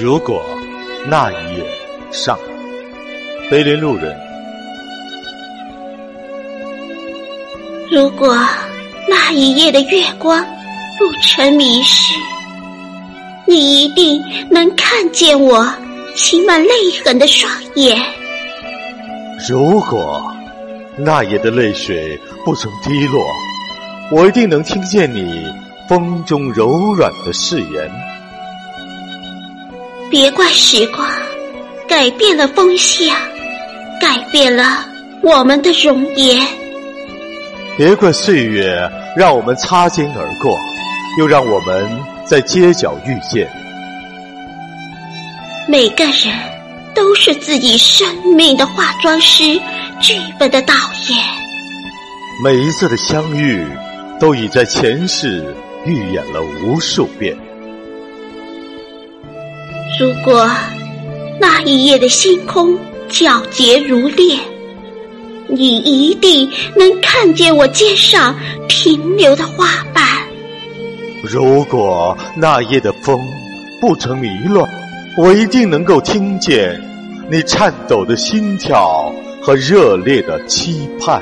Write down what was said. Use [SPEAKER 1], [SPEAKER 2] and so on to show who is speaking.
[SPEAKER 1] 如果那一夜上，碑林路人。
[SPEAKER 2] 如果那一夜的月光不曾迷失，你一定能看见我噙满泪痕的双眼。
[SPEAKER 1] 如果那夜的泪水不曾滴落，我一定能听见你风中柔软的誓言。
[SPEAKER 2] 别怪时光改变了风向，改变了我们的容颜。
[SPEAKER 1] 别怪岁月让我们擦肩而过，又让我们在街角遇见。
[SPEAKER 2] 每个人都是自己生命的化妆师，剧本的导演。
[SPEAKER 1] 每一次的相遇，都已在前世预演了无数遍。
[SPEAKER 2] 如果那一夜的星空皎洁如练，你一定能看见我肩上停留的花瓣。
[SPEAKER 1] 如果那夜的风不曾迷乱，我一定能够听见你颤抖的心跳和热烈的期盼。